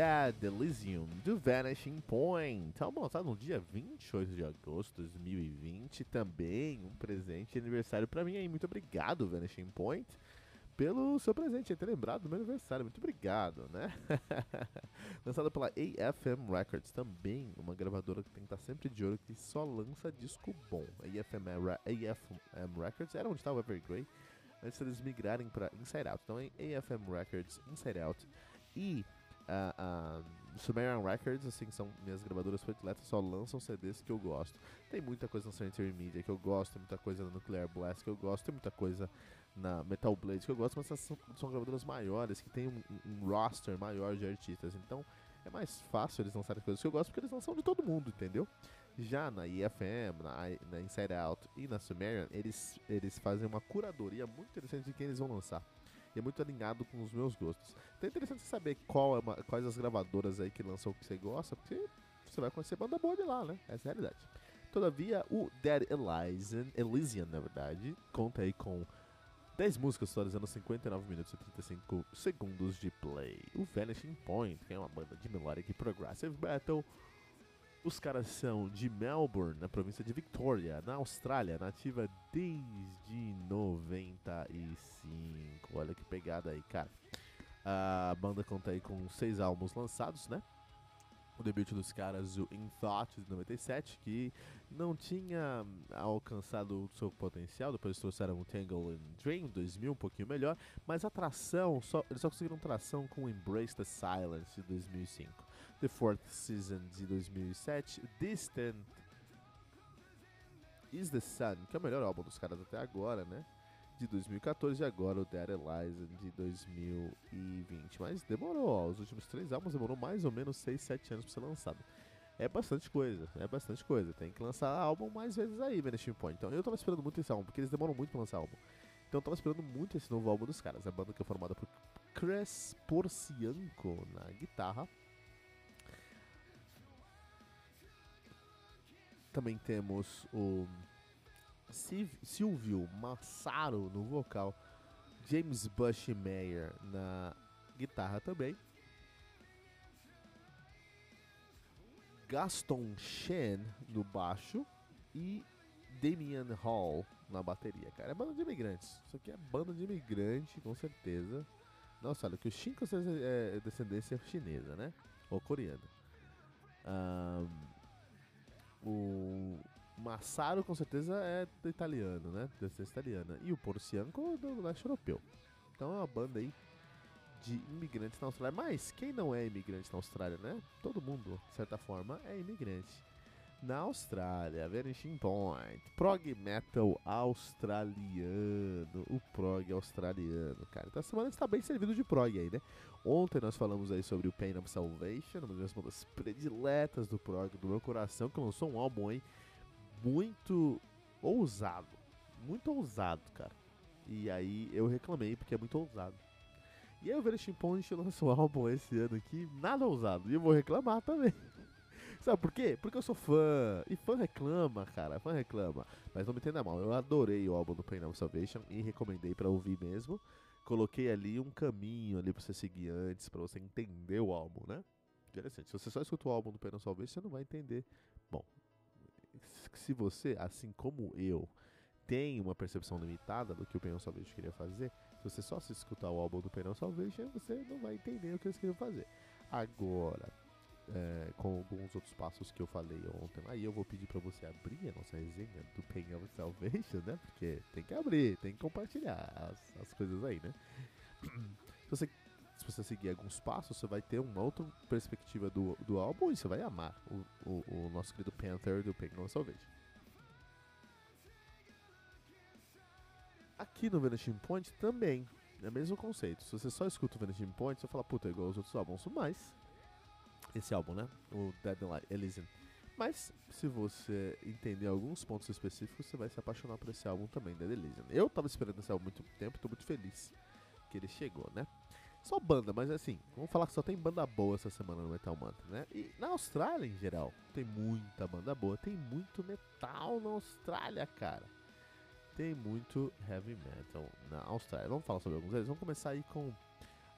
Dead Elysium do Vanishing Point. Tá lançado no dia 28 de agosto de 2020. Também um presente de aniversário para mim aí. Muito obrigado, Vanishing Point, pelo seu presente, ter lembrado do meu aniversário. Muito obrigado, né? Lançado pela AFM Records, também uma gravadora que tem que estar sempre de olho, que só lança disco bom. A AFM, AFM Records era onde estava o Evergrey antes eles migrarem para Inside Out. Então, AFM Records, Inside Out e uh, Sumerian Records, assim, são minhas gravadoras prediletas, só lançam CDs que eu gosto. Tem muita coisa na Sanitary Media que eu gosto, tem muita coisa na Nuclear Blast que eu gosto, tem muita coisa na Metal Blade que eu gosto, mas essas são, são gravadoras maiores, que tem um, um, roster maior de artistas, então é mais fácil eles lançarem coisas que eu gosto, porque eles lançam de todo mundo, entendeu? Já na IFM, na, na Inside Out e na Sumerian, eles, eles fazem uma curadoria muito interessante de quem eles vão lançar e é muito alinhado com os meus gostos. Então é interessante saber qual é uma, quais as gravadoras aí que lançam o que você gosta, porque você vai conhecer banda boa de lá, né? Essa é a realidade. Todavia, o Dead Elysian, Elysian na verdade, conta aí com 10 músicas totalizando 59 minutos e 35 segundos de play. O Vanishing Point, que é uma banda de melodic progressive metal, os caras são de Melbourne, na província de Victoria, na Austrália, nativa desde 95. Olha que pegada aí, cara. A banda conta aí com seis álbuns lançados, né? O debut dos caras, o In Thought, de 97, que não tinha alcançado o seu potencial. Depois trouxeram o Tangle and Dream, 2000, um pouquinho melhor. Mas a tração, só, eles só conseguiram tração com Embrace the Silence, de 2005. The Fourth Season de 2007, Distant Is the Sun, que é o melhor álbum dos caras até agora, né? De 2014 e agora o Dead Eliza de 2020. Mas demorou, ó, os últimos três álbuns demorou mais ou menos 6, 7 anos pra ser lançado. É bastante coisa, é bastante coisa. Tem que lançar álbum mais vezes aí, Vanishing Point. Então eu tava esperando muito esse álbum, porque eles demoram muito pra lançar álbum. Então eu tava esperando muito esse novo álbum dos caras. A banda que é formada por Chris Porcianco na guitarra, Também temos o Silvio Massaro no vocal, James Bush Mayer na guitarra também. Gaston Shen no baixo e Damian Hall na bateria, cara. É banda de imigrantes. Isso aqui é banda de imigrante, com certeza. Nossa, olha, que o Shin é descendência chinesa, né? Ou coreana. Um, o Massaro com certeza é italiano, né? Descendência italiana. E o Porcianco do leste europeu. Então é uma banda aí de imigrantes na Austrália. Mas quem não é imigrante na Austrália, né? Todo mundo, de certa forma, é imigrante. Na Austrália, Vanishing Point, prog metal australiano, o prog australiano, cara. Então a semana está bem servido de prog aí, né? Ontem nós falamos aí sobre o Pain of Salvation, uma das bandas prediletas do prog do meu coração, que lançou um álbum aí muito ousado, muito ousado, cara. E aí eu reclamei porque é muito ousado. E aí o Vanishing Point lançou um álbum esse ano aqui, nada ousado, e eu vou reclamar também. Sabe por quê? Porque eu sou fã. E fã reclama, cara. Fã reclama. Mas não me entenda mal. Eu adorei o álbum do Pain of Salvation e recomendei para ouvir mesmo. Coloquei ali um caminho ali pra você seguir antes, para você entender o álbum, né? Interessante. Se você só escuta o álbum do Pain of Salvation, você não vai entender. Bom, se você, assim como eu, tem uma percepção limitada do que o Pain of Salvation queria fazer, se você só se escutar o álbum do Pain of Salvation, você não vai entender o que eles queriam fazer. Agora, é, com alguns outros passos que eu falei ontem. Aí eu vou pedir para você abrir a nossa resenha do Pain of Salvation, né? Porque tem que abrir, tem que compartilhar as, as coisas aí, né? Se você, se você seguir alguns passos, você vai ter uma outra perspectiva do, do álbum e você vai amar o, o, o nosso querido Panther do Pain of Salvation. Aqui no Vanishing Point também é o mesmo conceito. Se você só escuta o Vanishing Point, você fala, puta, é igual aos outros álbuns, mas esse álbum, né? O Dead Elysium. Mas, se você entender alguns pontos específicos, você vai se apaixonar por esse álbum também, Dead Elysium. Eu tava esperando esse álbum há muito tempo, tô muito feliz que ele chegou, né? Só banda, mas assim, vamos falar que só tem banda boa essa semana no Metal Mantra, né? E na Austrália, em geral, tem muita banda boa, tem muito metal na Austrália, cara. Tem muito heavy metal na Austrália. Vamos falar sobre alguns deles. Vamos começar aí com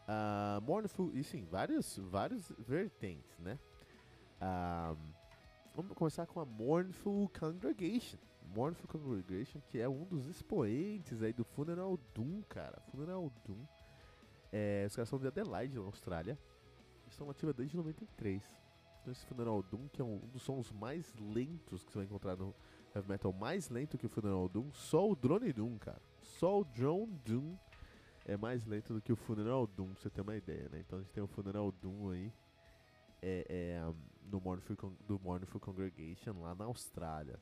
uh, Mournful, e sim, vários, vários vertentes, né? Uh, vamos começar com a Mournful Congregation. Mournful Congregation, que é um dos expoentes aí do Funeral Doom, cara. Funeral Doom. É, os caras são de Adelaide, na Austrália. Estão ativos desde 93. Então esse Funeral Doom, que é um dos sons mais lentos que você vai encontrar no heavy metal, mais lento que o Funeral Doom, só o Drone Doom, cara. Só o Drone Doom é mais lento do que o Funeral Doom, pra você ter uma ideia, né? Então a gente tem o Funeral Doom aí é, é, no Mournful, do Mournful Congregation lá na Austrália.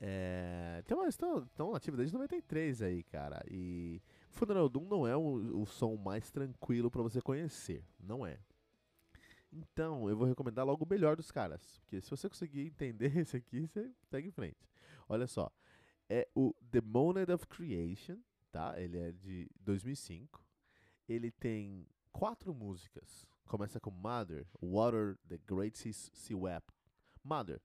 É, tem uma, estão, estão ativos desde 93 aí, cara. E Funeral Doom não é o, o som mais tranquilo para você conhecer. Não é. Então, eu vou recomendar logo o melhor dos caras. Porque se você conseguir entender esse aqui, você segue em frente. Olha só. É o The Monad of Creation, tá? Ele é de 2005. Ele tem quatro músicas. Começa com Mother, Water, The Great Sea, sea Wept. Mother,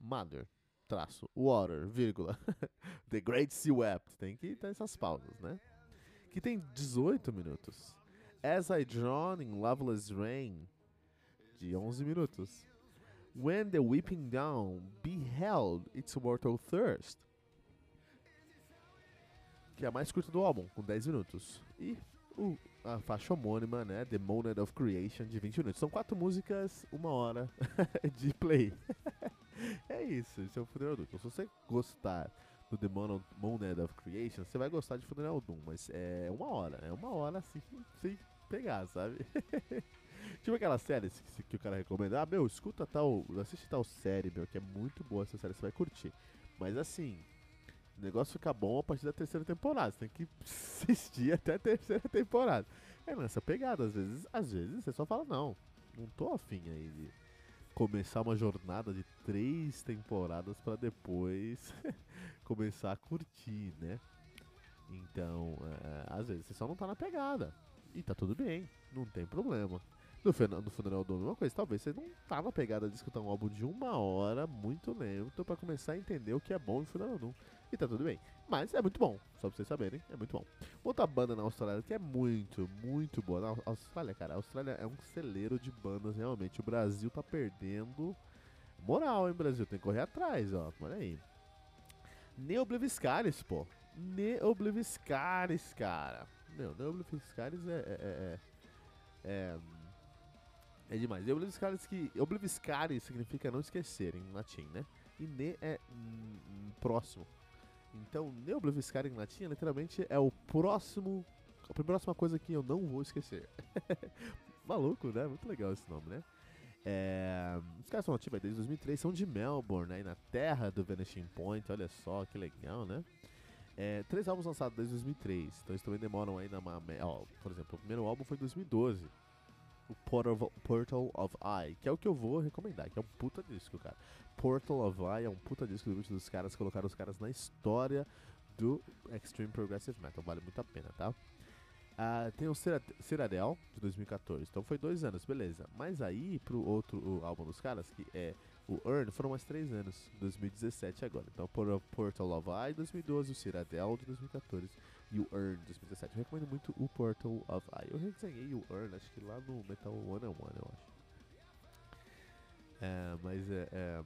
Mother, traço, water, vírgula, The Great Sea Wept. Tem que ter essas pausas, né? Que tem 18 minutos. As I Drawn in Loveless Rain, de 11 minutos. When the Weeping Down beheld its mortal thirst, que é a mais curta do álbum, com 10 minutos. E o, a faixa homônima, né, The Monad of Creation, de 20 minutos. São quatro músicas, uma hora de play. é isso, esse é o Funeral Doom. Então, se você gostar do The Monad of Creation, você vai gostar de Funeral Doom, mas é uma hora, é uma hora assim, sem pegar, sabe? tipo aquelas séries que, que, o cara recomenda, ah, meu, escuta tal, assiste tal série, meu, que é muito boa essa série, você vai curtir. Mas assim, o negócio fica bom a partir da terceira temporada, você tem que assistir até a terceira temporada. É nessa pegada, às vezes, às vezes você só fala, não, não tô afim aí de começar uma jornada de três temporadas para depois começar a curtir, né? Então, é, às vezes você só não tá na pegada. E tá tudo bem, não tem problema. No, no Funeral do uma coisa, talvez você não tá na pegada de escutar um álbum de uma hora muito lento para começar a entender o que é bom no Funeral Doom. E tá tudo bem. Mas é muito bom, só pra vocês saberem, é muito bom. Outra banda na Austrália que é muito, muito boa. Na Austrália, cara, a Austrália é um celeiro de bandas, realmente. O Brasil tá perdendo moral, hein, Brasil? Tem que correr atrás, ó. Olha aí. Neobliviscaris, pô. Neobliviscaris, cara. Meu, Neobliviscaris é, é, é, é, é demais. Neobliviscaris que... Obliviscaris significa não esquecer em latim, né? E ne é hum, próximo. Então, Neobliviscar em latim literalmente é o próximo. A próxima coisa que eu não vou esquecer. Maluco, né? Muito legal esse nome, né? É, os caras são ativos desde 2003, são de Melbourne, aí na terra do Vanishing Point, olha só que legal, né? É, três álbuns lançados desde 2003, então eles também demoram aí na. Ó, por exemplo, o primeiro álbum foi em 2012, o Portal of, Eye, que é o que eu vou recomendar, que é um puta disco, cara. Portal of Eye é um puta disco do dos caras, colocaram os caras na história do Extreme Progressive Metal, vale muito a pena, tá? Uh, tem o Cyrodiil de 2014, então foi dois anos, beleza. Mas aí, pro outro álbum dos caras, que é o Earn, foram mais três anos, 2017 agora. Então, Portal of Eye 2012, o Cyrodiil de 2014 o Earn de 2017. Eu recomendo muito o Portal of Eye. Eu resenhei o Earn, acho que lá no Metal One on One, eu acho. É, mas é, é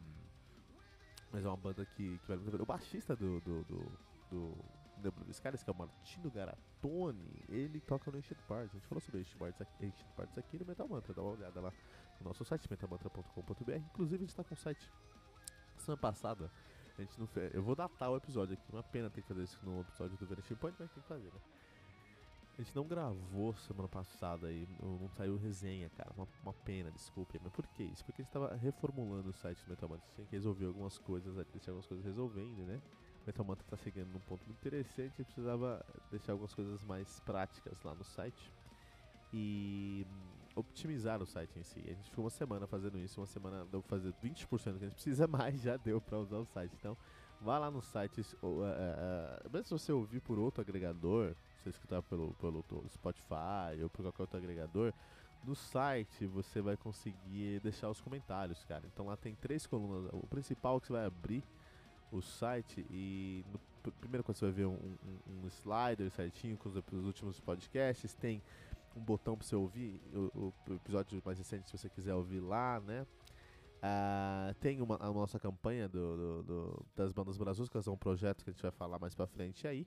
mas é uma banda que, que vale muito. O baixista do, do, do, do Nebulous Caras, que é o Martino Garatoni, ele toca no Ancient Parts. A gente falou sobre Ancient Parts, Ancient Parts aqui no Metal Mantra. Dá uma olhada lá no nosso site, metalmantra.com.br. Inclusive, a gente está com o site semana passada. A gente não fez, eu vou datar o episódio aqui. Uma pena ter que fazer isso no episódio do Vanishing Point, mas tem que fazer, né? A gente não gravou semana passada e não saiu resenha, cara. Uma, uma pena, desculpe. Mas por que isso? Porque a gente tava reformulando o site do Metal Mantra. Tinha que resolver algumas coisas, deixar algumas coisas resolvendo, né? O Metal Mantra tá chegando num ponto muito interessante. e precisava deixar algumas coisas mais práticas lá no site. E optimizar o site em si. A gente ficou uma semana fazendo isso, uma semana deu pra fazer 20% que a gente precisa mais, já deu para usar o site. Então, vá lá no site, uh, uh, uh, mesmo se você ouvir por outro agregador, você escutar pelo, pelo Spotify ou por qualquer outro agregador, no site você vai conseguir deixar os comentários, cara. Então lá tem três colunas. O principal é que você vai abrir o site e no, primeiro quando você vai ver um, um, um slider certinho com os, últimos podcasts, tem um botão para você ouvir o, o, episódio mais recente se você quiser ouvir lá, né? Uh, tem uma, a nossa campanha do, do, do das bandas brazucas, é um projeto que a gente vai falar mais pra frente aí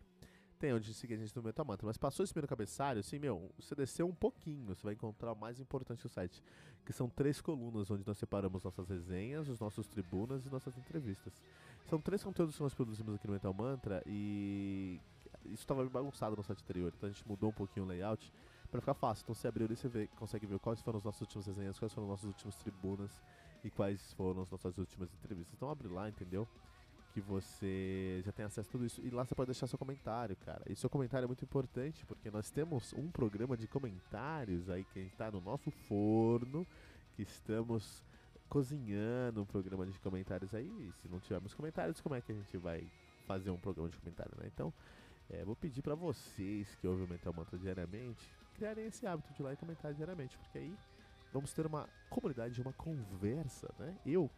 tem onde seguir a gente no Metal Mantra. Mas passou esse primeiro cabeçalho, assim, meu, você desceu um pouquinho, você vai encontrar o mais importante do site, que são três colunas onde nós separamos nossas resenhas, os nossos tribunas e nossas entrevistas. São três conteúdos que nós produzimos aqui no Metal Mantra e isso estava bagunçado no site anterior, então a gente mudou um pouquinho o layout para ficar fácil. Então você abriu ali, você vê, consegue ver quais foram os nossos últimos resenhas, quais foram os nossos últimos tribunas e quais foram as nossas últimas entrevistas. Então abre lá, entendeu? que você já tem acesso a tudo isso. E lá você pode deixar seu comentário, cara. E seu comentário é muito importante, porque nós temos um programa de comentários aí que está no nosso forno, que estamos cozinhando um programa de comentários aí. E se não tivermos comentários, como é que a gente vai fazer um programa de comentário, né? Então, é, vou pedir para vocês que ouvem o Mental Mantra diariamente, criarem esse hábito de ir lá e comentar diariamente, porque aí vamos ter uma comunidade, uma conversa, né? Eu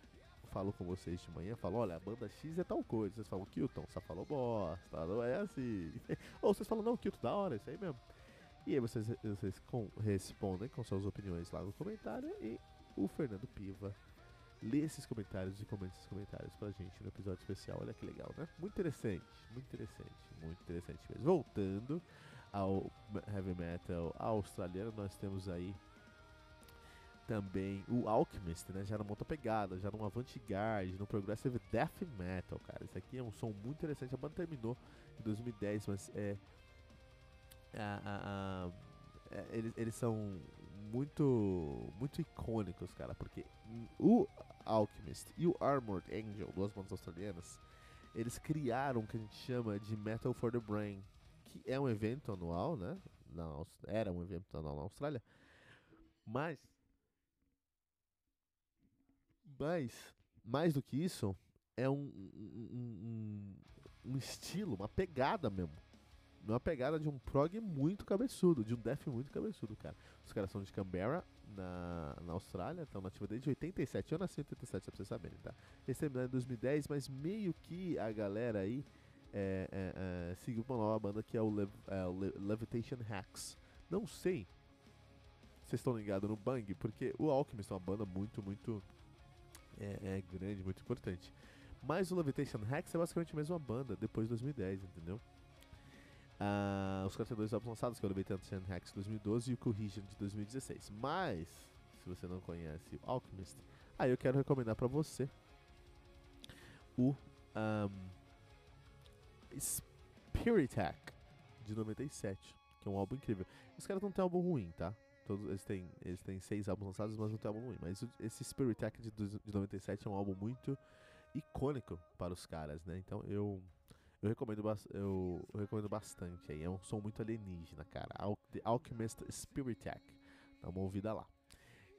falo com vocês de manhã, falo, olha, a banda X é tal coisa. Vocês falam, Kilton, só falou bosta, não é assim. Ou vocês falam, não, Kilton, da hora, isso aí mesmo. E aí vocês, vocês com, respondem com suas opiniões lá no comentário e o Fernando Piva lê esses comentários e comenta esses comentários pra gente no episódio especial. Olha que legal, né? Muito interessante, muito interessante, muito interessante mesmo. Voltando ao heavy metal australiano, nós temos aí também o Alchemist, né? Já numa outra pegada, já numa avant-garde, no progressive death metal, cara. Isso aqui é um som muito interessante. A banda terminou em 2010, mas é, a, a, a, é eles, eles são muito muito icônicos, cara, porque o Alchemist e o Armored Angel, duas bandas australianas, eles criaram o que a gente chama de Metal for the Brain, que é um evento anual, né? Na, era um evento anual na Austrália, mas mas, mais do que isso, é um, um, um, um estilo, uma pegada mesmo. Uma pegada de um prog muito cabeçudo, de um death muito cabeçudo, cara. Os caras são de Canberra, na, na Austrália, estão nativos desde 87. Eu nasci em 87, pra vocês saberem, tá? Eles terminaram em 2010, mas meio que a galera aí é, é, é, seguiu uma nova banda que é o, Lev, é, Levitation Hacks. Não sei se vocês estão ligados no Bang, porque o Alchemist é uma banda muito, muito grande, muito importante. Mas o Levitation Hacks é basicamente a mesma banda, depois de 2010, entendeu? Uh, os caras têm dois álbuns lançados, que é o Levitation Hacks de 2012 e o Cohesion de 2016. Mas, se você não conhece o Alchemist, aí eu quero recomendar pra você o um, Spirit Hack de 97, que é um álbum incrível. Os caras não têm álbum ruim, tá? Todos, eles, têm, eles têm seis álbuns lançados, mas não tem álbum ruim. Mas esse Spirit de, de 97 é um álbum muito icônico para os caras, né? Então eu eu recomendo, eu, eu, recomendo bastante aí. É um som muito alienígena, cara. Al The Alchemist Spirit Act. Dá uma ouvida lá.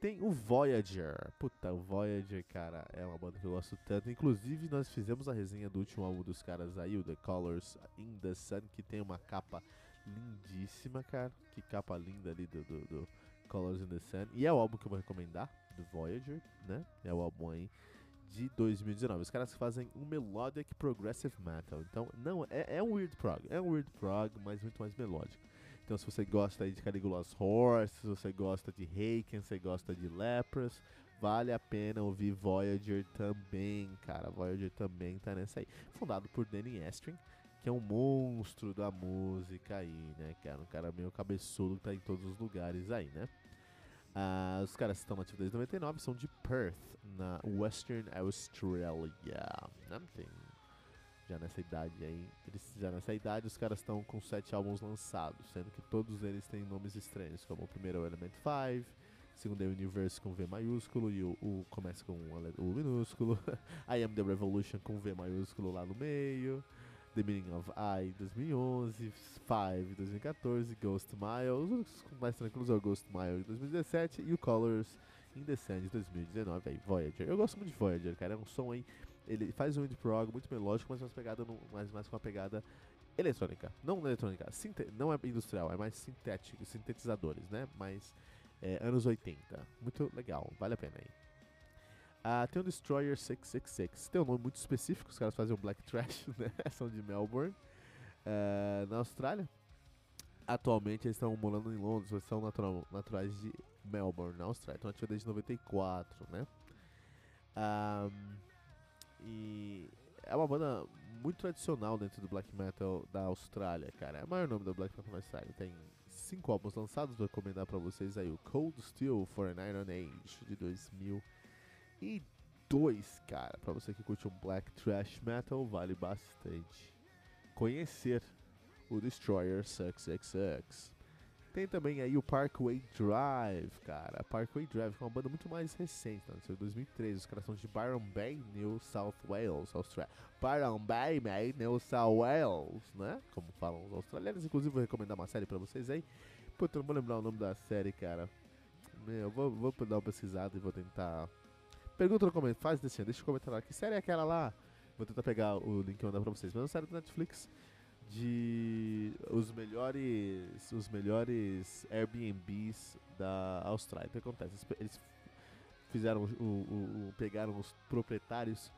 Tem o Voyager. Puta, o Voyager, cara, é uma banda que eu gosto tanto. Inclusive, nós fizemos a resenha do último álbum dos caras aí, o The Colors in the Sun, que tem uma capa lindíssima, cara. Que capa linda ali do, do, do Colors in the Sun. E é o álbum que eu vou recomendar, do Voyager, né? É o álbum aí de 2019. Os caras fazem um melodic progressive metal. Então, não, é, é um weird prog. É um weird prog, mas muito mais melódico. Então, se você gosta aí de Caligula's Horse, se você gosta de Haken, se você gosta de Lepros, vale a pena ouvir Voyager também, cara. Voyager também tá nessa aí. Fundado por Danny Estrin, que é um monstro da música aí, né, cara? Um cara meio cabeçudo que tá em todos os lugares aí, né? Ah, os caras estão nativos desde 99, são de Perth, na Western Australia. Né? Tem, já nessa idade aí, eles, já nessa idade os caras estão com sete álbuns lançados, sendo que todos eles têm nomes estranhos, como o primeiro é o Element 5, o segundo é o Universe com V maiúsculo e o, o começa com o, minúsculo, I Am The Revolution com V maiúsculo lá no meio, The Meaning of I 2011, Five 2014, Ghost Miles, mais tranquilos é o Ghost Miles 2017 e o Colors in the Sun de 2019, aí, Voyager. Eu gosto muito de Voyager, cara, é um som aí, ele faz um indie prog muito melódico, mas mais, pegada no, mais, com uma pegada eletrônica, não eletrônica, não é industrial, é mais sintético, sintetizadores, né, mais é, anos 80, muito legal, vale a pena aí. Uh, tem o Destroyer 666. Tem um nome muito específico, os caras fazem um Black Trash, né? São de Melbourne, uh, na Austrália. Atualmente eles estão morando em Londres, eles são natural, naturais de Melbourne, na Austrália. Estão ativos desde 94, né? Um, e é uma banda muito tradicional dentro do black metal da Austrália, cara. É o maior nome do black metal na Austrália. Tem cinco álbuns lançados, vou recomendar pra vocês aí o Cold Steel for an Iron Age de 2000 e dois, cara, para você que curte um black trash metal, vale bastante conhecer o Destroyer XXX. Tem também aí o Parkway Drive, cara. Parkway Drive é uma banda muito mais recente, tá? Em 2013. Os caras são de Byron Bay, New South Wales, Austrália. Byron Bay, Bay, New South Wales, né? Como falam os australianos. Inclusive, vou recomendar uma série pra vocês aí. Puta, não vou lembrar o nome da série, cara. Meu, vou, vou dar uma pesquisada e vou tentar Pergunta no comentário, faz desse deixa o comentário lá. Que série é aquela lá? Vou tentar pegar o link e mandar pra vocês. Mas é uma série do Netflix de os melhores os melhores Airbnbs da Austrália. O que acontece? Eles fizeram o, o, o pegaram os proprietários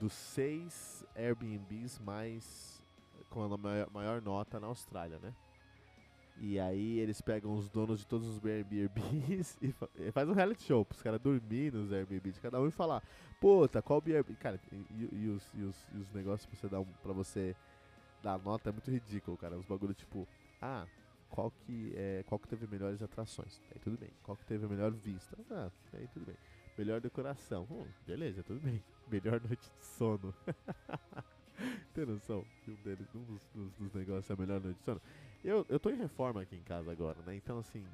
dos seis Airbnbs mais com a maior, maior nota na Austrália, né? E aí eles pegam os donos de todos os Airbnbs e, fa e faz um reality show pros caras dormir nos Airbnbs de cada um e falar, puta, qual Airbnb. Cara, e, e, os, e, os, e os negócios pra você dar um, pra você dar nota é muito ridículo, cara. Os bagulho tipo, ah, qual que, é, qual que teve melhores atrações? Aí tudo bem. Qual que teve a melhor vista? Ah, aí tudo bem. Melhor decoração? Hum, beleza, tudo bem. Melhor noite de sono. Tem noção? Um, deles, um dos, dos, dos negócios é a melhor noite de sono. Eu, eu tô em reforma aqui em casa agora, né? Então, assim,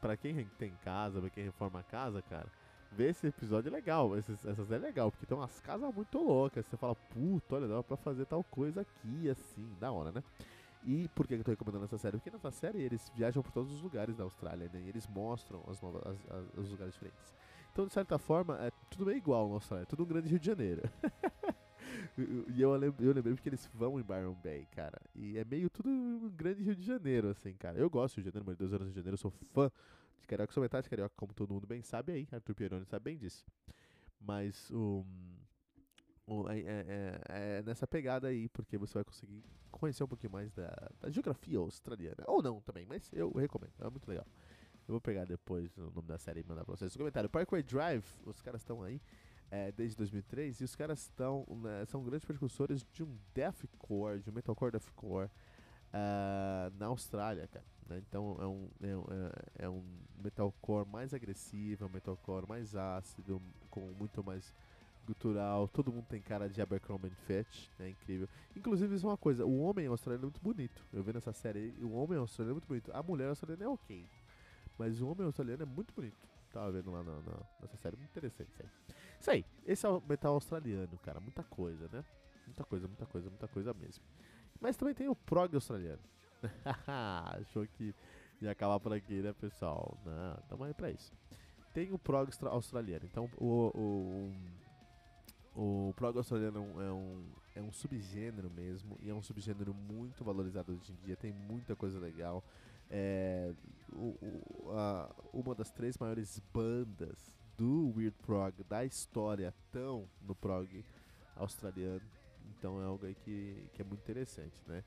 pra quem tem casa, pra quem reforma a casa, cara, ver esse episódio é legal. Esses, essas é legal, porque tem umas casas muito loucas. Você fala, puta, olha, dá pra fazer tal coisa aqui, assim, da hora, né? E por que eu tô recomendando essa série? Porque nessa série eles viajam por todos os lugares da Austrália, né? E eles mostram as novas, as, as, os lugares diferentes. Então, de certa forma, é tudo meio igual na Austrália, é tudo um grande Rio de Janeiro. E eu, eu lembrei porque eles vão em Byron Bay, cara. E é meio tudo um grande Rio de Janeiro, assim, cara. Eu gosto do Rio de Janeiro, mas dois anos de janeiro, eu sou fã de Carioca. Sou metade de Carioca, como todo mundo bem sabe aí. Arthur Pieroni sabe bem disso. Mas o. Um, é, é, é, nessa pegada aí, porque você vai conseguir conhecer um pouquinho mais da, da geografia australiana. Ou não também, mas eu recomendo, é muito legal. Eu vou pegar depois o nome da série e mandar pra vocês no comentário. Parkway Drive, os caras estão aí é, desde 2003 e os caras estão né, são grandes precursores de um deathcore, de um metalcore deathcore uh, na Austrália, cara. Né? Então é um, é, um, é, é um metalcore mais agressivo, é um metalcore mais ácido, com muito mais gutural. Todo mundo tem cara de Abercrombie Fetch, é né? incrível. Inclusive isso é uma coisa, o homem australiano é muito bonito. Eu vi nessa série, o homem australiano é muito bonito. A mulher australiana é ok, mas o homem australiano é muito bonito. Tava vendo lá na, na, nessa série, muito interessante isso aí. Isso aí, esse é o metal australiano, cara. Muita coisa, né? Muita coisa, muita coisa, muita coisa mesmo. Mas também tem o prog australiano. Achou que ia acabar por aqui, né, pessoal? Não, tamo aí pra isso. Tem o prog australiano. Então, o, o, o, prog australiano é um, é um subgênero mesmo. E é um subgênero muito valorizado hoje em dia. Tem muita coisa legal. É, o, o, a, uma das três maiores bandas do Weird Prog da história tão no prog australiano. Então é algo aí que, que é muito interessante, né?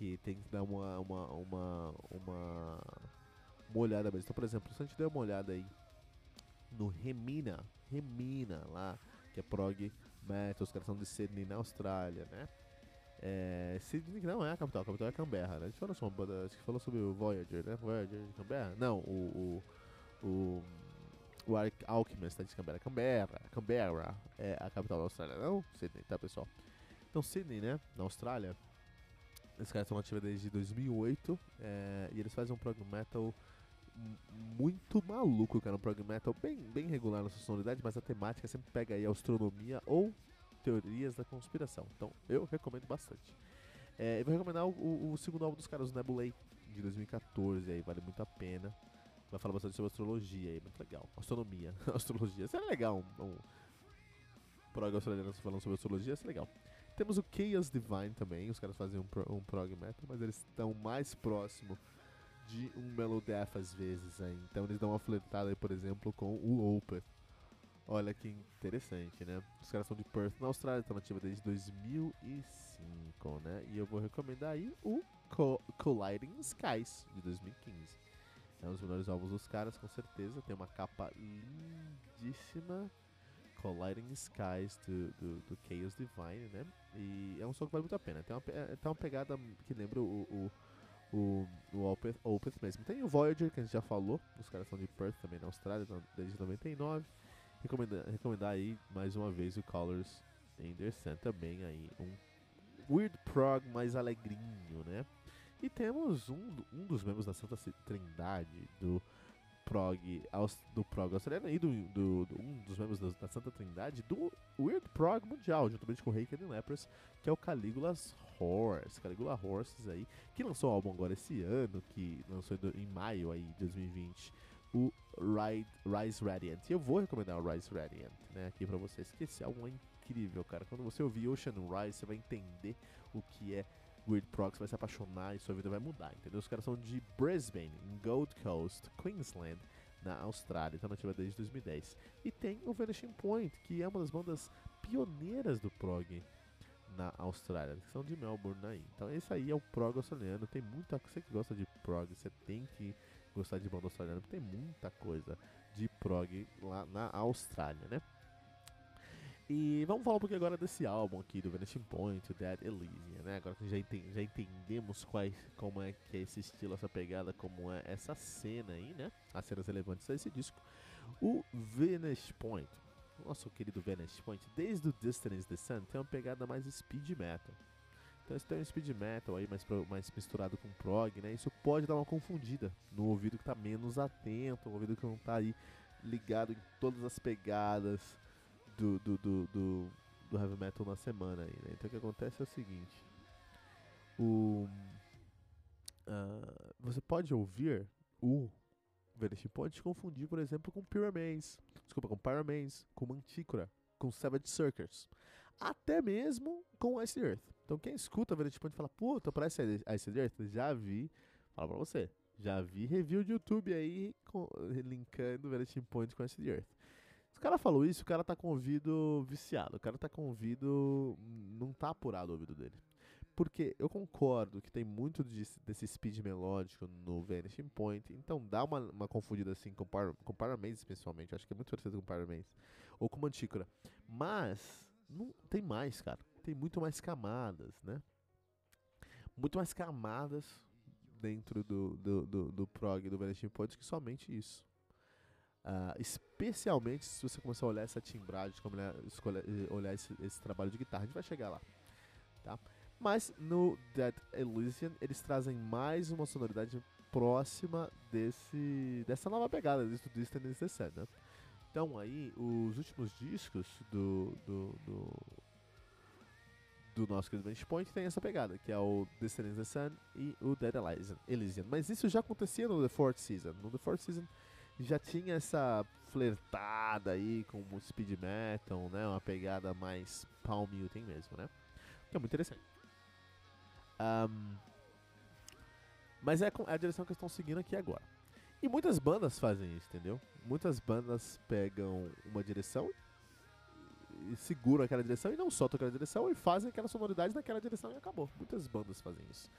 Que tem que dar uma, uma, uma, uma, uma olhada mesmo. Então, por exemplo, se a gente der uma olhada aí no Remina, Remina lá, que é prog metal, os caras são de Sydney na Austrália, né? É, Sydney não é a capital, a capital é Canberra, né? A gente falou sobre, falou sobre o Voyager, né? Voyager de Canberra? Não, o, o, o o Alchemist tá de Canberra. Canberra, Canberra é a capital da Austrália, não? Sydney, tá, pessoal? Então, Sydney, né, na Austrália, esses caras estão ativos desde 2008 é, e eles fazem um prog metal muito maluco, cara. Um prog metal bem, bem regular na sua sonoridade, mas a temática sempre pega aí astronomia ou teorias da conspiração. Então eu recomendo bastante. É, eu vou recomendar o, o, segundo álbum dos caras, o Nebulay, de 2014, aí vale muito a pena. Vai falar bastante sobre astrologia aí, muito legal. Astronomia, astrologia. Seria legal um, um prog australiano falando sobre astrologia, seria legal. Temos o Chaos Divine também, os caras fazem um, pro, um prog metal, mas eles estão mais próximo de um Melodeath às vezes. Então eles dão uma flertada aí, por exemplo, com o Opeth. Olha que interessante, né? Os caras são de Perth, na Austrália, estão nativa desde 2005, né? E eu vou recomendar aí o Co Colliding Skies, de 2015. É um dos melhores álbuns dos caras, com certeza. Tem uma capa lindíssima. Colliding Skies do, do, do, Chaos Divine, né? E é um som que vale muito a pena. Tem uma, é, tem uma pegada que lembra o, o, o, o Opeth, Opeth mesmo. Tem o Voyager, que a gente já falou. Os caras são de Perth também na Austrália, desde 99. Recomenda, recomendar aí mais uma vez o Colors Anderson também aí. Um weird prog mais alegrinho, né? E temos um, um dos membros da Santa Trindade do prog, do prog australiano e do, do, do, um dos membros da, da, Santa Trindade do Weird Prog Mundial, juntamente com o and Lepers, que é o Caligula's Horse, Caligula Horses aí, que lançou o álbum agora esse ano, que lançou em maio aí de 2020, o Ride, Rise Radiant. E eu vou recomendar o Rise Radiant, né, aqui pra vocês, que esse álbum é incrível, cara. Quando você ouvir Ocean Rise, você vai entender o que é Weird você vai se apaixonar e sua vida vai mudar, entendeu? Os caras são de Brisbane, Gold Coast, Queensland, na Austrália, estão nativa desde 2010. E tem o Vanishing Point, que é uma das bandas pioneiras do prog na Austrália, que são de Melbourne aí. Então esse aí é o prog australiano, tem muita você que gosta de prog, você tem que gostar de banda australiana, porque tem muita coisa de prog lá na Austrália, né? E vamos falar um pouquinho agora desse álbum aqui do Vanishing Point, o Dead Elysium, né? Agora que já, já entendemos quais, como é que é esse estilo, essa pegada, como é essa cena aí, né? As cenas relevantes desse disco. O Vanish Point, nosso querido Vanish Point, desde o Distance the Sun, tem uma pegada mais speed metal. Então se tem um speed metal aí mais, mais misturado com prog, né? Isso pode dar uma confundida no ouvido que tá menos atento, um ouvido que não tá aí ligado em todas as pegadas do, do, do, do, do heavy metal na semana aí, né? Então o que acontece é o seguinte. O, uh, você pode ouvir o Vanishing Point confundir, por exemplo, com Pyramids, desculpa, com Pyramids, com Manticora, com Savage Circus, até mesmo com Ice Earth. Então quem escuta Vanishing Point fala, puta, parece Ice Earth, já vi, fala pra você, já vi review de YouTube aí com, linkando Vanishing Point com Ice Earth. O cara falou isso, o cara tá com o ouvido viciado, o cara tá com o ouvido, não tá apurado o ouvido dele. Porque eu concordo que tem muito de, desse speed melódico no Vanishing Point, então dá uma, uma confundida assim com, par, com Paramaze, principalmente. Acho que é muito parecido com Paramaze. Ou com Mantícora. Mas, não tem mais, cara tem muito mais camadas, né? Muito mais camadas dentro do, do, do, do prog do Vanishing Point que somente isso. Uh, especialmente se você começar a olhar essa timbragem, olhar, escolher, olhar esse, esse, trabalho de guitarra, a gente vai chegar lá. Tá? Mas no Dead Elysian eles trazem mais uma sonoridade próxima desse, dessa nova pegada, do Distant is the Sun, né? Então aí, os últimos discos do, do, do do nosso querido Point tem essa pegada, que é o Descendants the Sun e o Dead Elysian. Mas isso já acontecia no The Fourth Season. No The Fourth Season já tinha essa flertada aí com o speed metal, né? Uma pegada mais palm muting mesmo, né? Que é muito interessante. Um, mas é a direção que estão seguindo aqui agora. E muitas bandas fazem isso, entendeu? Muitas bandas pegam uma direção e seguram aquela direção e não soltam aquela direção e fazem aquela sonoridade naquela direção e acabou. Muitas bandas fazem isso.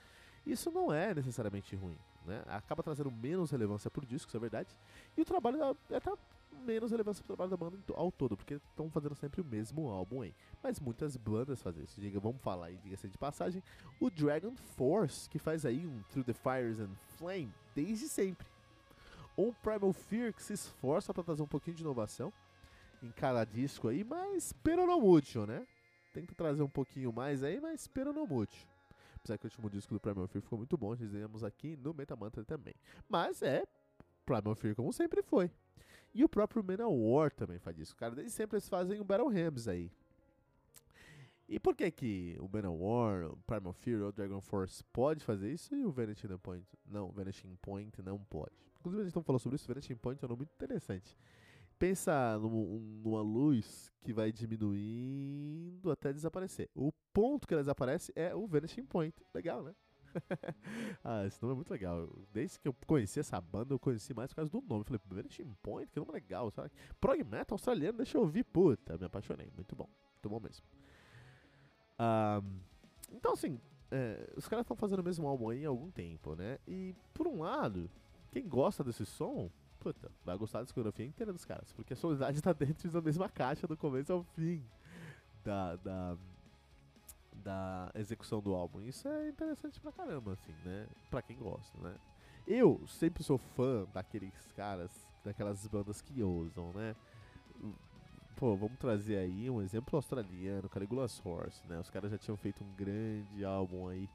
Isso não é necessariamente ruim, né? Acaba trazendo menos relevância pro disco, isso é verdade. E o trabalho é até menos relevância pro trabalho da banda ao todo, porque estão fazendo sempre o mesmo álbum aí. Mas muitas bandas fazem isso. Diga, vamos falar aí, diga-se de passagem, o Dragon Force, que faz aí um Through the Fires and Flame desde sempre. Ou um Primal Fear que se esforça para trazer um pouquinho de inovação em cada disco aí, mas pero no mucho, né? Tenta trazer um pouquinho mais aí, mas pero no mucho. Apesar que o último disco do Primal Fear ficou muito bom, dizemos aqui no Metamantra também. Mas é Primal Fear como sempre foi. E o próprio Manowar também faz isso. Cara, desde sempre eles fazem um Battle Hymns aí. E por que que o Manowar, o Primal Fear ou o Dragon Force pode fazer isso e o Vanishing Point não, o Vanishing Point não pode? Inclusive a gente não falou sobre isso, o Vanishing Point é um nome muito interessante. Pensa numa luz que vai diminuindo até desaparecer. O ponto que ela desaparece é o Vanishing Point. Legal, né? ah, esse nome é muito legal. Desde que eu conheci essa banda, eu conheci mais por causa do nome. Falei, Vanishing Point, que nome legal, sabe? Prog Metal australiano, deixa eu ouvir. Puta, me apaixonei. Muito bom. Muito bom mesmo. Então, assim, é, os caras estão fazendo o mesmo álbum aí há algum tempo, né? E, por um lado, quem gosta desse som, puta, vai gostar da discografia inteira dos caras. Porque a sonoridade tá dentro da mesma caixa do começo ao fim da, da, da execução do álbum. Isso é interessante pra caramba, assim, né? Pra quem gosta, né? Eu sempre sou fã daqueles caras, daquelas bandas que ousam, né? Pô, vamos trazer aí um exemplo australiano, Caligula's Horse, né? Os caras já tinham feito um grande álbum aí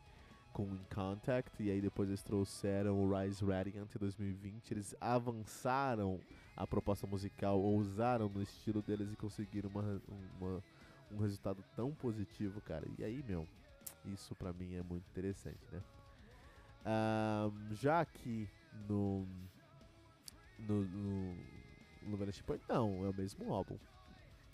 com In Contact, e aí depois eles trouxeram o Rise Radiant em 2020. Eles avançaram a proposta musical, ousaram no estilo deles e conseguiram uma, uma um resultado tão positivo, cara. E aí, meu, isso pra mim é muito interessante, né? Um, já aqui no no, no, Vanity Point, não, é o mesmo álbum.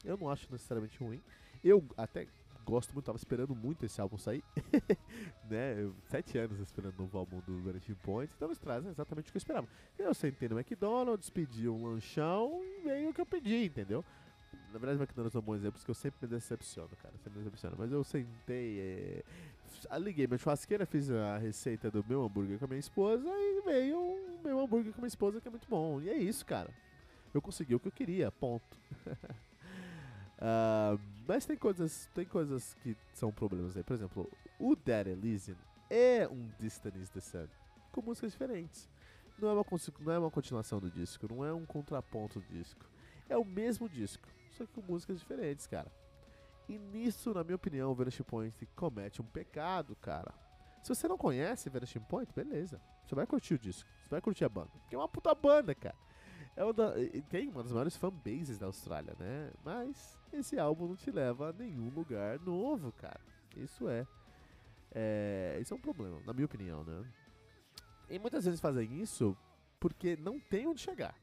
Eu não acho necessariamente ruim. Eu até gosto muito, tava esperando muito esse álbum sair. né? Sete anos esperando o novo álbum do Vanity Point, então eles trazem exatamente o que eu esperava. Eu sentei no McDonald's, pedi um lanchão e veio o que eu pedi, entendeu? Na verdade, o McDonald's é um bom exemplo, porque eu sempre me decepciono, cara. Sempre me decepciono. Mas eu sentei, é... liguei minha churrasqueira, fiz a receita do meu hambúrguer com a minha esposa e veio o meu hambúrguer com a minha esposa, que é muito bom. E é isso, cara. Eu consegui o que eu queria, ponto. uh, mas tem coisas, tem coisas que são problemas aí. Por exemplo, o Dead Elysian é um Distance the Sun, com músicas diferentes. Não é, uma, não é uma continuação do disco, não é um contraponto do disco. É o mesmo disco só que com músicas diferentes, cara. E nisso, na minha opinião, o Vanishing Point comete um pecado, cara. Se você não conhece Vanishing Point, beleza. Você vai curtir o disco, você vai curtir a banda. Porque é uma puta banda, cara. É uma da, tem uma das maiores fanbases da Austrália, né? Mas esse álbum não te leva a nenhum lugar novo, cara. Isso é, é. Isso é um problema, na minha opinião, né? E muitas vezes fazem isso porque não tem onde chegar.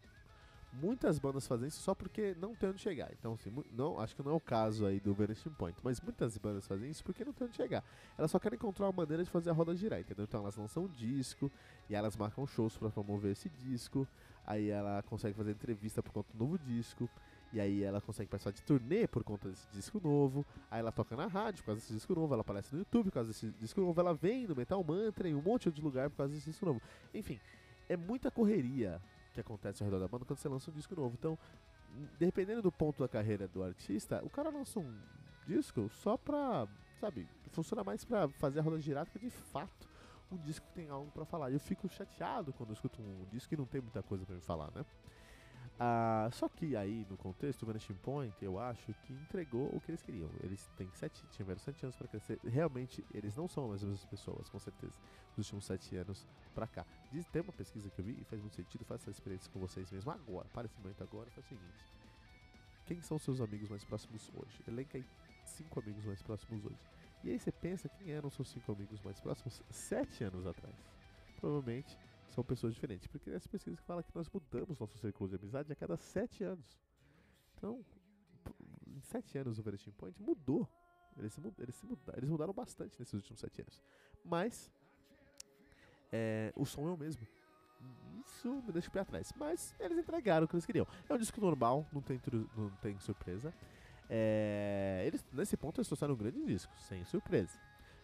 Muitas bandas fazem isso só porque não tem onde chegar. Então, assim, não, acho que não é o caso aí do Vanishing Point, mas muitas bandas fazem isso porque não tem onde chegar. Elas só querem encontrar uma maneira de fazer a roda girar, entendeu? Então elas lançam um disco e elas marcam shows para promover esse disco. Aí ela consegue fazer entrevista por conta do novo disco. E aí ela consegue participar de turnê por conta desse disco novo. Aí ela toca na rádio por causa desse disco novo. Ela aparece no YouTube por causa desse disco novo. Ela vem no Metal Mantra em um monte de lugar por causa desse disco novo. Enfim, é muita correria que acontece ao redor da banda quando você lança um disco novo. Então, dependendo do ponto da carreira do artista, o cara lança um disco só pra, sabe, funciona mais pra fazer a roda girar que de fato um disco que tem algo para falar. Eu fico chateado quando eu escuto um disco que não tem muita coisa para me falar, né? Ah, só que aí, no contexto, o Vanishing Point, eu acho que entregou o que eles queriam. Eles têm sete, tiveram sete anos para crescer. Realmente, eles não são as mesmas pessoas, com certeza, nos últimos sete anos para cá. Diz, tem uma pesquisa que eu vi e faz muito sentido, faça essa experiência com vocês mesmo agora. Para esse momento agora, faz o seguinte. Quem são seus amigos mais próximos hoje? Elenca aí cinco amigos mais próximos hoje. E aí você pensa quem eram seus cinco amigos mais próximos sete anos atrás. Provavelmente são pessoas diferentes. Porque essa pesquisa que fala que nós mudamos nosso círculo de amizade a cada sete anos. Então, em sete anos o Vanishing Point mudou. Eles, eles, se mudaram, eles mudaram bastante nesses últimos sete anos. Mas, é, o som é o mesmo. Isso me deixa o pé atrás. Mas eles entregaram o que eles queriam. É um disco normal, não tem, não tem surpresa. É, eles, nesse ponto eles trouxeram um grande disco, sem surpresa.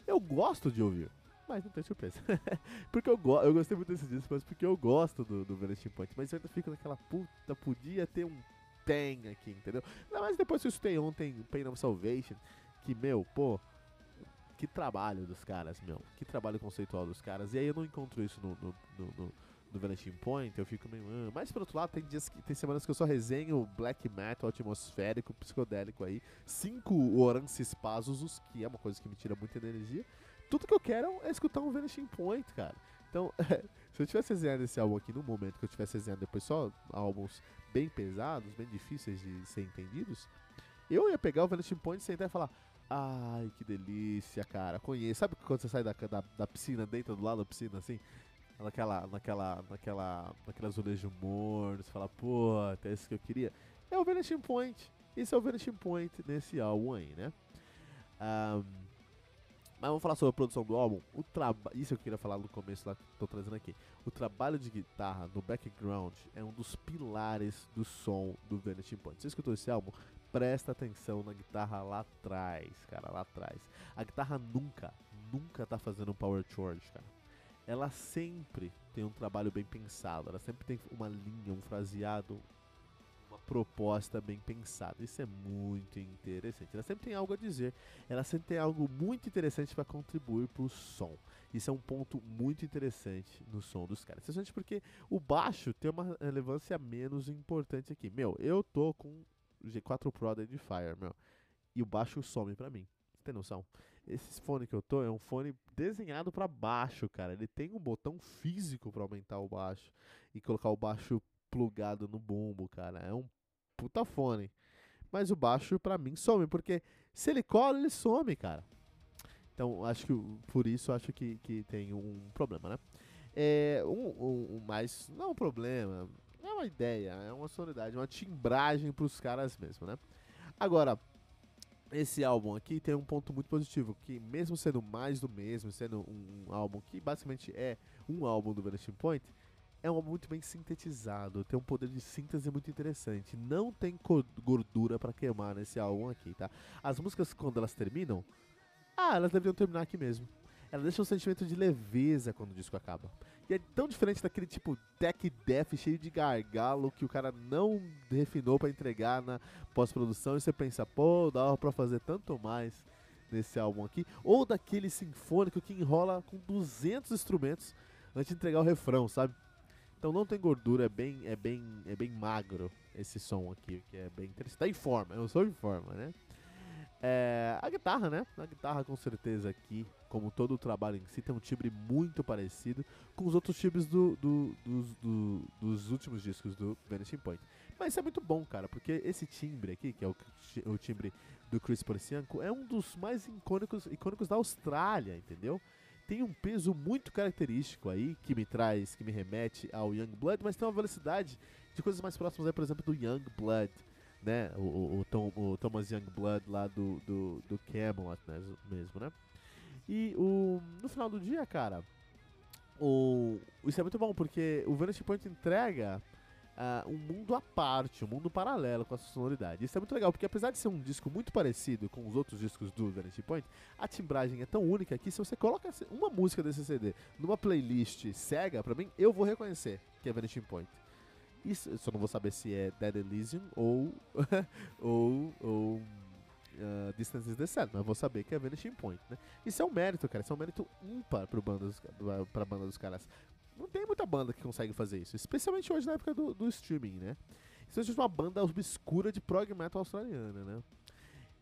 Eu gosto de ouvir mas não tem surpresa. porque eu, go eu gostei muito desse disco, mas porque eu gosto do, do Vanishing Point. Mas eu ainda fico naquela puta, podia ter um tem aqui, entendeu? Ainda mais depois que eu escutei ontem Pain of Salvation, que, meu, pô, que trabalho dos caras, meu. Que trabalho conceitual dos caras. E aí eu não encontro isso no, no, no, no, no Vanishing Point, eu fico meio. Ah. Mas por outro lado, tem dias que, tem semanas que eu só resenho black metal atmosférico, psicodélico aí. Cinco Orances Pazuzus, que é uma coisa que me tira muita energia tudo que eu quero é escutar um Vanishing Point, cara. Então, se eu tivesse desenhando esse álbum aqui no momento que eu tivesse desenhando depois só álbuns bem pesados, bem difíceis de ser entendidos, eu ia pegar o Vanishing Point, sentar e falar: Ai, que delícia, cara. Conheço. Sabe quando você sai da, da, da piscina, deita do lado da piscina, assim? Naquela, naquela, naquela, naquela azulejo morno, você fala, pô, até isso que eu queria. É o Vanishing Point. Esse é o Vanishing Point nesse álbum aí, né? Um, mas vamos falar sobre a produção do álbum. O Isso eu queria falar no começo lá tô trazendo aqui. O trabalho de guitarra no background é um dos pilares do som do Vanishing Point. Você escutou esse álbum? Presta atenção na guitarra lá atrás, cara, lá atrás. A guitarra nunca, nunca tá fazendo um power chord, cara. Ela sempre tem um trabalho bem pensado, ela sempre tem uma linha, um fraseado proposta bem pensada. Isso é muito interessante. Ela sempre tem algo a dizer, ela sempre tem algo muito interessante para contribuir para o som. Isso é um ponto muito interessante no som dos caras. Especialmente porque o baixo tem uma relevância menos importante aqui. Meu, eu tô com G4 Pro da Edifier, meu, e o baixo some para mim. Tem noção? Esse fone que eu tô é um fone desenhado para baixo, cara. Ele tem um botão físico para aumentar o baixo e colocar o baixo plugado no bumbo, cara. É um puta fone. Mas o baixo, pra mim, some, porque se ele cola, ele some, cara. Então, acho que por isso acho que, que tem um problema, né? É, um, um, um mais, não é um problema, é uma ideia, é uma sonoridade, uma timbragem pros caras mesmo, né? Agora, esse álbum aqui tem um ponto muito positivo, que mesmo sendo mais do mesmo, sendo um, um álbum que basicamente é um álbum do Vanishing Point, é um álbum muito bem sintetizado, tem um poder de síntese muito interessante. Não tem gordura para queimar nesse álbum aqui, tá? As músicas, quando elas terminam, ah, elas deveriam terminar aqui mesmo. Ela deixa um sentimento de leveza quando o disco acaba. E é tão diferente daquele tipo tech death cheio de gargalo que o cara não refinou para entregar na pós-produção e você pensa, pô, dava pra fazer tanto mais nesse álbum aqui. Ou daquele sinfônico que enrola com 200 instrumentos antes de entregar o refrão, sabe? Então não tem gordura, é bem, é bem, é bem magro esse som aqui, que é bem interessante. Tá em forma, eu sou em forma, né? É, a guitarra, né? A guitarra com certeza aqui, como todo o trabalho em si, tem um timbre muito parecido com os outros timbres do, do, dos, do, dos últimos discos do Vanishing Point. Mas isso é muito bom, cara, porque esse timbre aqui, que é o, o timbre do Chris Porcianco, é um dos mais icônicos, icônicos da Austrália, entendeu? tem um peso muito característico aí, que me traz, que me remete ao Young Blood, mas tem uma velocidade de coisas mais próximas aí, por exemplo, do Young Blood, né? O, o, Tom, o Thomas Young Blood lá do, do, do Camelot mesmo, né? E o, no final do dia, cara, o, isso é muito bom, porque o Vanity Point entrega uh, um mundo à parte, um mundo paralelo com a sua sonoridade. Isso é muito legal, porque apesar de ser um disco muito parecido com os outros discos do Vanity Point, a timbragem é tão única que se você coloca uma música desse CD numa playlist cega, pra mim, eu vou reconhecer que é Vanity Point. Isso, só não vou saber se é Dead Elysium ou, ou, ou Uh, Distance is the Set, mas vou saber que é Vanishing Point, né? Isso é um mérito, cara, isso é um mérito ímpar pro banda dos, pra banda dos caras. Não tem muita banda que consegue fazer isso, especialmente hoje na época do, do streaming, né? Isso é uma banda obscura de prog metal australiana, né?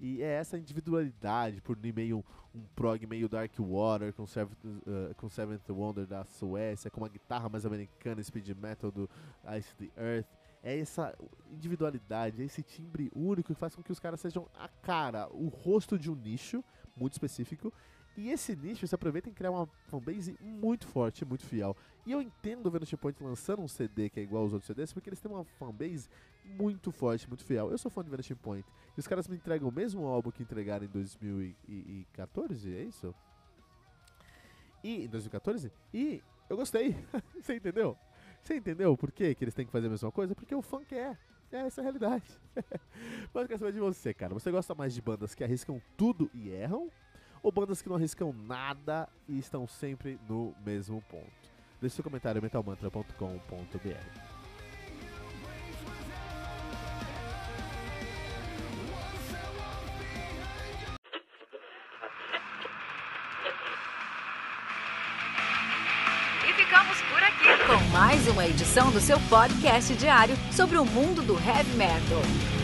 E é essa individualidade, por meio um, prog meio Dark Water, com, Seventh, uh, com Seventh Wonder da Suécia, com uma guitarra mais americana, speed metal do Ice the Earth. É essa individualidade, é esse timbre único que faz com que os caras sejam a cara, o rosto de um nicho muito específico e esse nicho se aproveita em criar uma fanbase muito forte, muito fiel. E eu entendo o Vanity Point lançando um CD que é igual aos outros CDs, porque eles têm uma fanbase muito forte, muito fiel. Eu sou fã de Vanity Point. E os caras me entregam o mesmo álbum que entregaram em 2014, é isso? E em 2014? E eu gostei. Você entendeu? Você entendeu por que, que eles têm que fazer a mesma coisa? Porque o fã quer. É essa a realidade. Mas eu quero saber de você, cara. Você gosta mais de bandas que arriscam tudo e erram? Ou bandas que não arriscam nada e estão sempre no mesmo ponto. Deixe seu comentário metalmantra.com.br. E ficamos por aqui com mais uma edição do seu podcast diário sobre o mundo do heavy metal.